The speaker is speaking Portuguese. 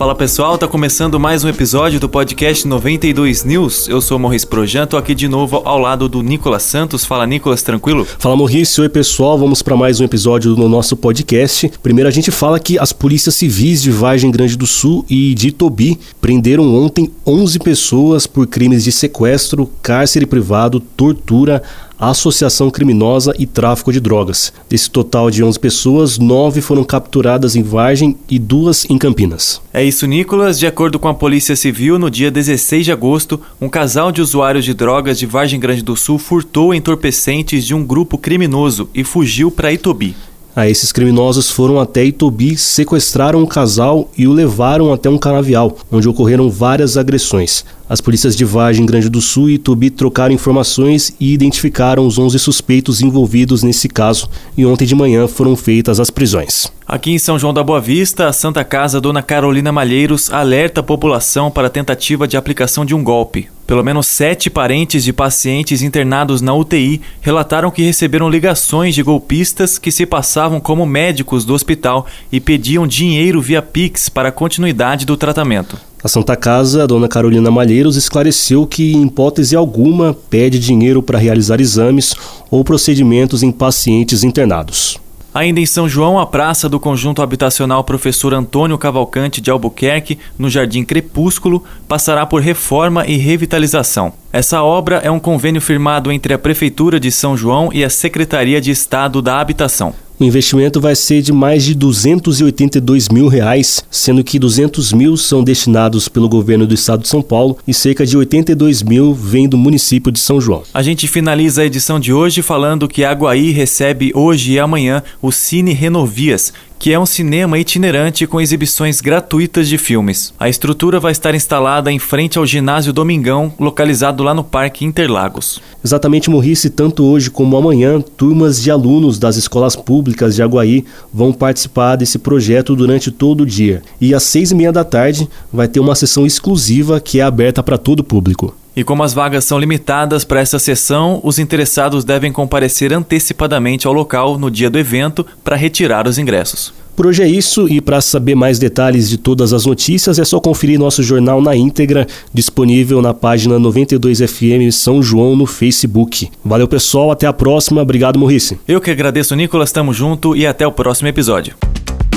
Fala pessoal, tá começando mais um episódio do podcast 92 News. Eu sou o Morris Projan, tô aqui de novo ao lado do Nicolas Santos. Fala Nicolas, tranquilo? Fala Morris, oi pessoal, vamos para mais um episódio do nosso podcast. Primeiro a gente fala que as polícias civis de Vargem Grande do Sul e de Itobi prenderam ontem 11 pessoas por crimes de sequestro, cárcere privado, tortura, associação criminosa e tráfico de drogas. Desse total de 11 pessoas, nove foram capturadas em Vargem e duas em Campinas. É isso, Nicolas. De acordo com a Polícia Civil, no dia 16 de agosto, um casal de usuários de drogas de Vargem Grande do Sul furtou entorpecentes de um grupo criminoso e fugiu para Itobi. A esses criminosos foram até Itobi, sequestraram o casal e o levaram até um canavial, onde ocorreram várias agressões. As polícias de Vargem Grande do Sul e Itobi trocaram informações e identificaram os 11 suspeitos envolvidos nesse caso, e ontem de manhã foram feitas as prisões. Aqui em São João da Boa Vista, a Santa Casa Dona Carolina Malheiros alerta a população para a tentativa de aplicação de um golpe. Pelo menos sete parentes de pacientes internados na UTI relataram que receberam ligações de golpistas que se passavam como médicos do hospital e pediam dinheiro via Pix para a continuidade do tratamento. A Santa Casa, a dona Carolina Malheiros, esclareceu que, em hipótese alguma, pede dinheiro para realizar exames ou procedimentos em pacientes internados. Ainda em São João, a praça do conjunto habitacional Professor Antônio Cavalcante de Albuquerque, no Jardim Crepúsculo, passará por reforma e revitalização. Essa obra é um convênio firmado entre a Prefeitura de São João e a Secretaria de Estado da Habitação. O investimento vai ser de mais de 282 mil reais, sendo que 200 mil são destinados pelo governo do estado de São Paulo e cerca de 82 mil vêm do município de São João. A gente finaliza a edição de hoje falando que Aguaí recebe hoje e amanhã o Cine Renovias, que é um cinema itinerante com exibições gratuitas de filmes. A estrutura vai estar instalada em frente ao ginásio Domingão, localizado lá no Parque Interlagos. Exatamente, Morrice, tanto hoje como amanhã, turmas de alunos das escolas públicas de Aguaí vão participar desse projeto durante todo o dia. E às seis e meia da tarde vai ter uma sessão exclusiva que é aberta para todo o público. E como as vagas são limitadas para essa sessão, os interessados devem comparecer antecipadamente ao local no dia do evento para retirar os ingressos. Por hoje é isso e para saber mais detalhes de todas as notícias é só conferir nosso jornal na íntegra, disponível na página 92FM São João no Facebook. Valeu pessoal, até a próxima, obrigado Maurice. Eu que agradeço Nicolas, tamo junto e até o próximo episódio.